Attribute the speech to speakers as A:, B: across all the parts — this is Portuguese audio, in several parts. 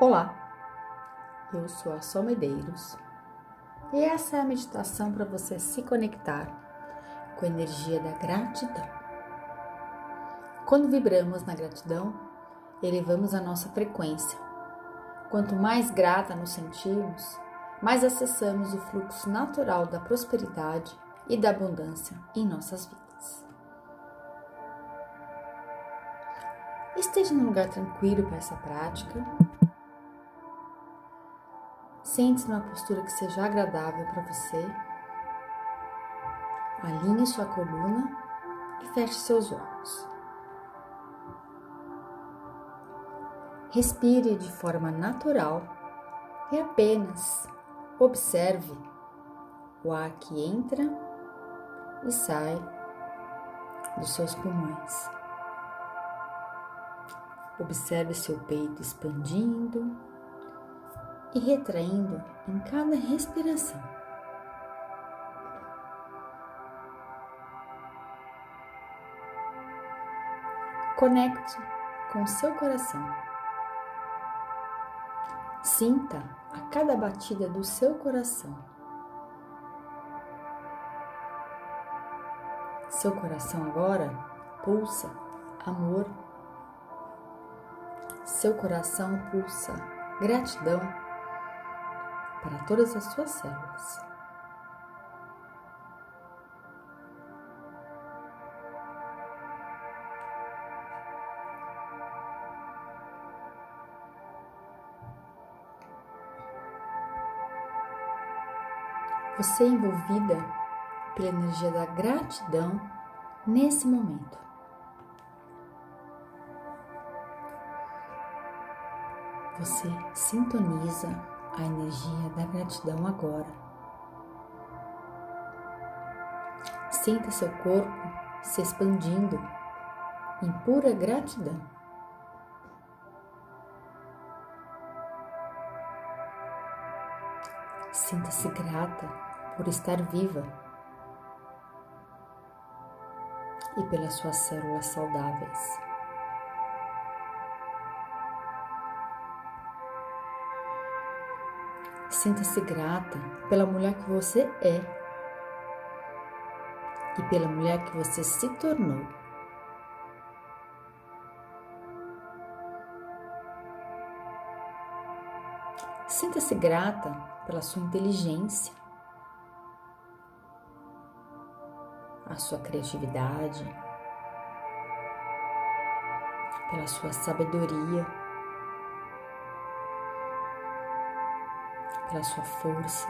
A: Olá, eu sou a Sol Medeiros e essa é a meditação para você se conectar com a energia da gratidão. Quando vibramos na gratidão, elevamos a nossa frequência. Quanto mais grata nos sentimos, mais acessamos o fluxo natural da prosperidade e da abundância em nossas vidas. Esteja num lugar tranquilo para essa prática Sente-se numa postura que seja agradável para você. Alinhe sua coluna e feche seus olhos. Respire de forma natural e apenas observe o ar que entra e sai dos seus pulmões. Observe seu peito expandindo e retraindo em cada respiração. Conecte com seu coração. Sinta a cada batida do seu coração. Seu coração agora pulsa amor. Seu coração pulsa gratidão para todas as suas células. Você é envolvida pela energia da gratidão nesse momento. Você sintoniza a energia da gratidão agora. Sinta seu corpo se expandindo em pura gratidão. Sinta-se grata por estar viva e pelas suas células saudáveis. Sinta-se grata pela mulher que você é e pela mulher que você se tornou. Sinta-se grata pela sua inteligência, a sua criatividade, pela sua sabedoria. Pela sua força,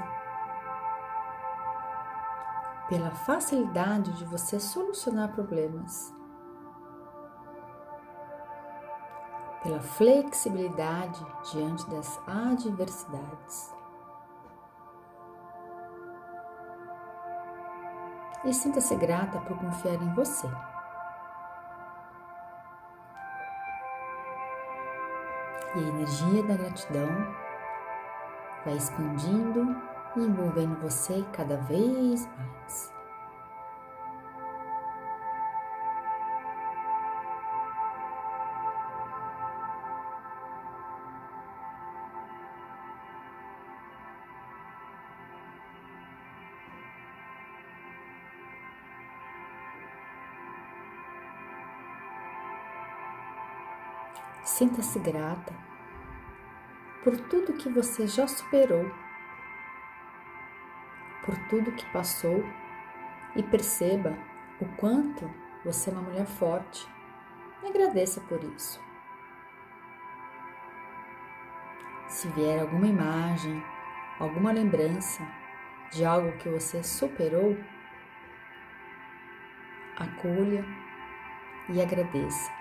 A: pela facilidade de você solucionar problemas, pela flexibilidade diante das adversidades. E sinta-se grata por confiar em você. E a energia da gratidão vai expandindo e envolvendo você cada vez mais. Sinta-se grata por tudo que você já superou, por tudo que passou e perceba o quanto você é uma mulher forte e agradeça por isso. Se vier alguma imagem, alguma lembrança de algo que você superou, acolha e agradeça.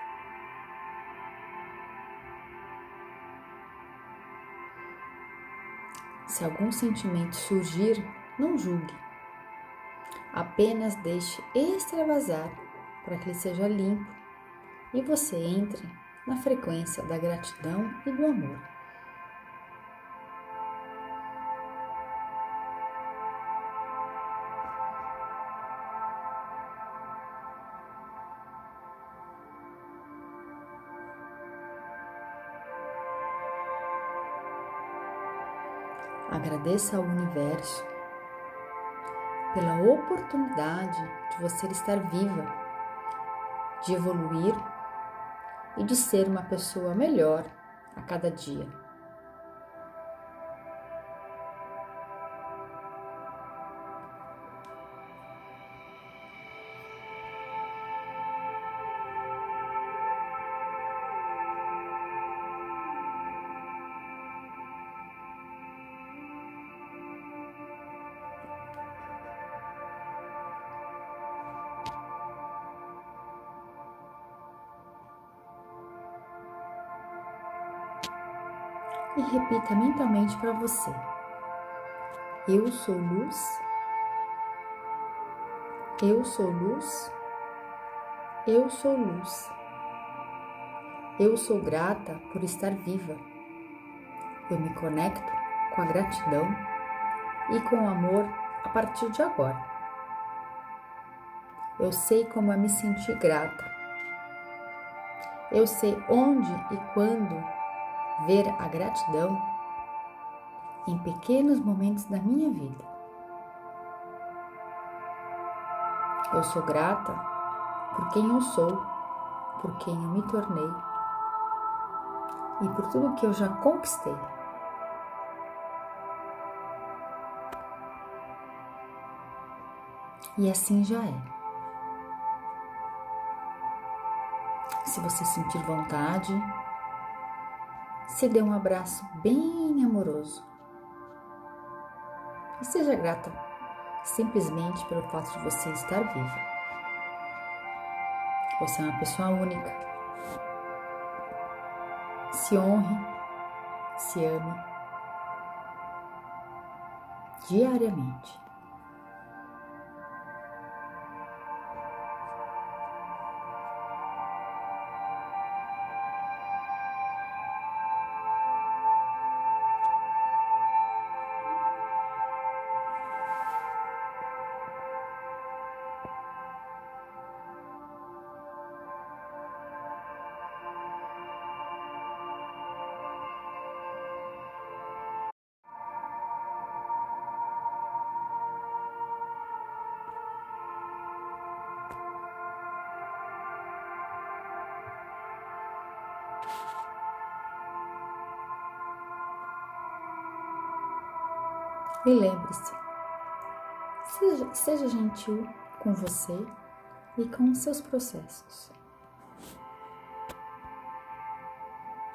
A: Se algum sentimento surgir, não julgue. Apenas deixe extravasar para que ele seja limpo e você entre na frequência da gratidão e do amor. Agradeça ao universo pela oportunidade de você estar viva, de evoluir e de ser uma pessoa melhor a cada dia. E repita mentalmente para você: Eu sou luz, eu sou luz, eu sou luz. Eu sou grata por estar viva. Eu me conecto com a gratidão e com o amor a partir de agora. Eu sei como é me sentir grata. Eu sei onde e quando ver a gratidão em pequenos momentos da minha vida. Eu sou grata por quem eu sou, por quem eu me tornei e por tudo que eu já conquistei. E assim já é. Se você sentir vontade, se dê um abraço bem amoroso. E seja grata simplesmente pelo fato de você estar viva. Você é uma pessoa única. Se honre, se ame diariamente. E lembre-se, seja, seja gentil com você e com seus processos.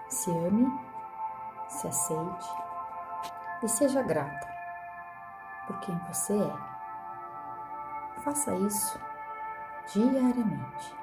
A: Se ame, se aceite e seja grata por quem você é. Faça isso diariamente.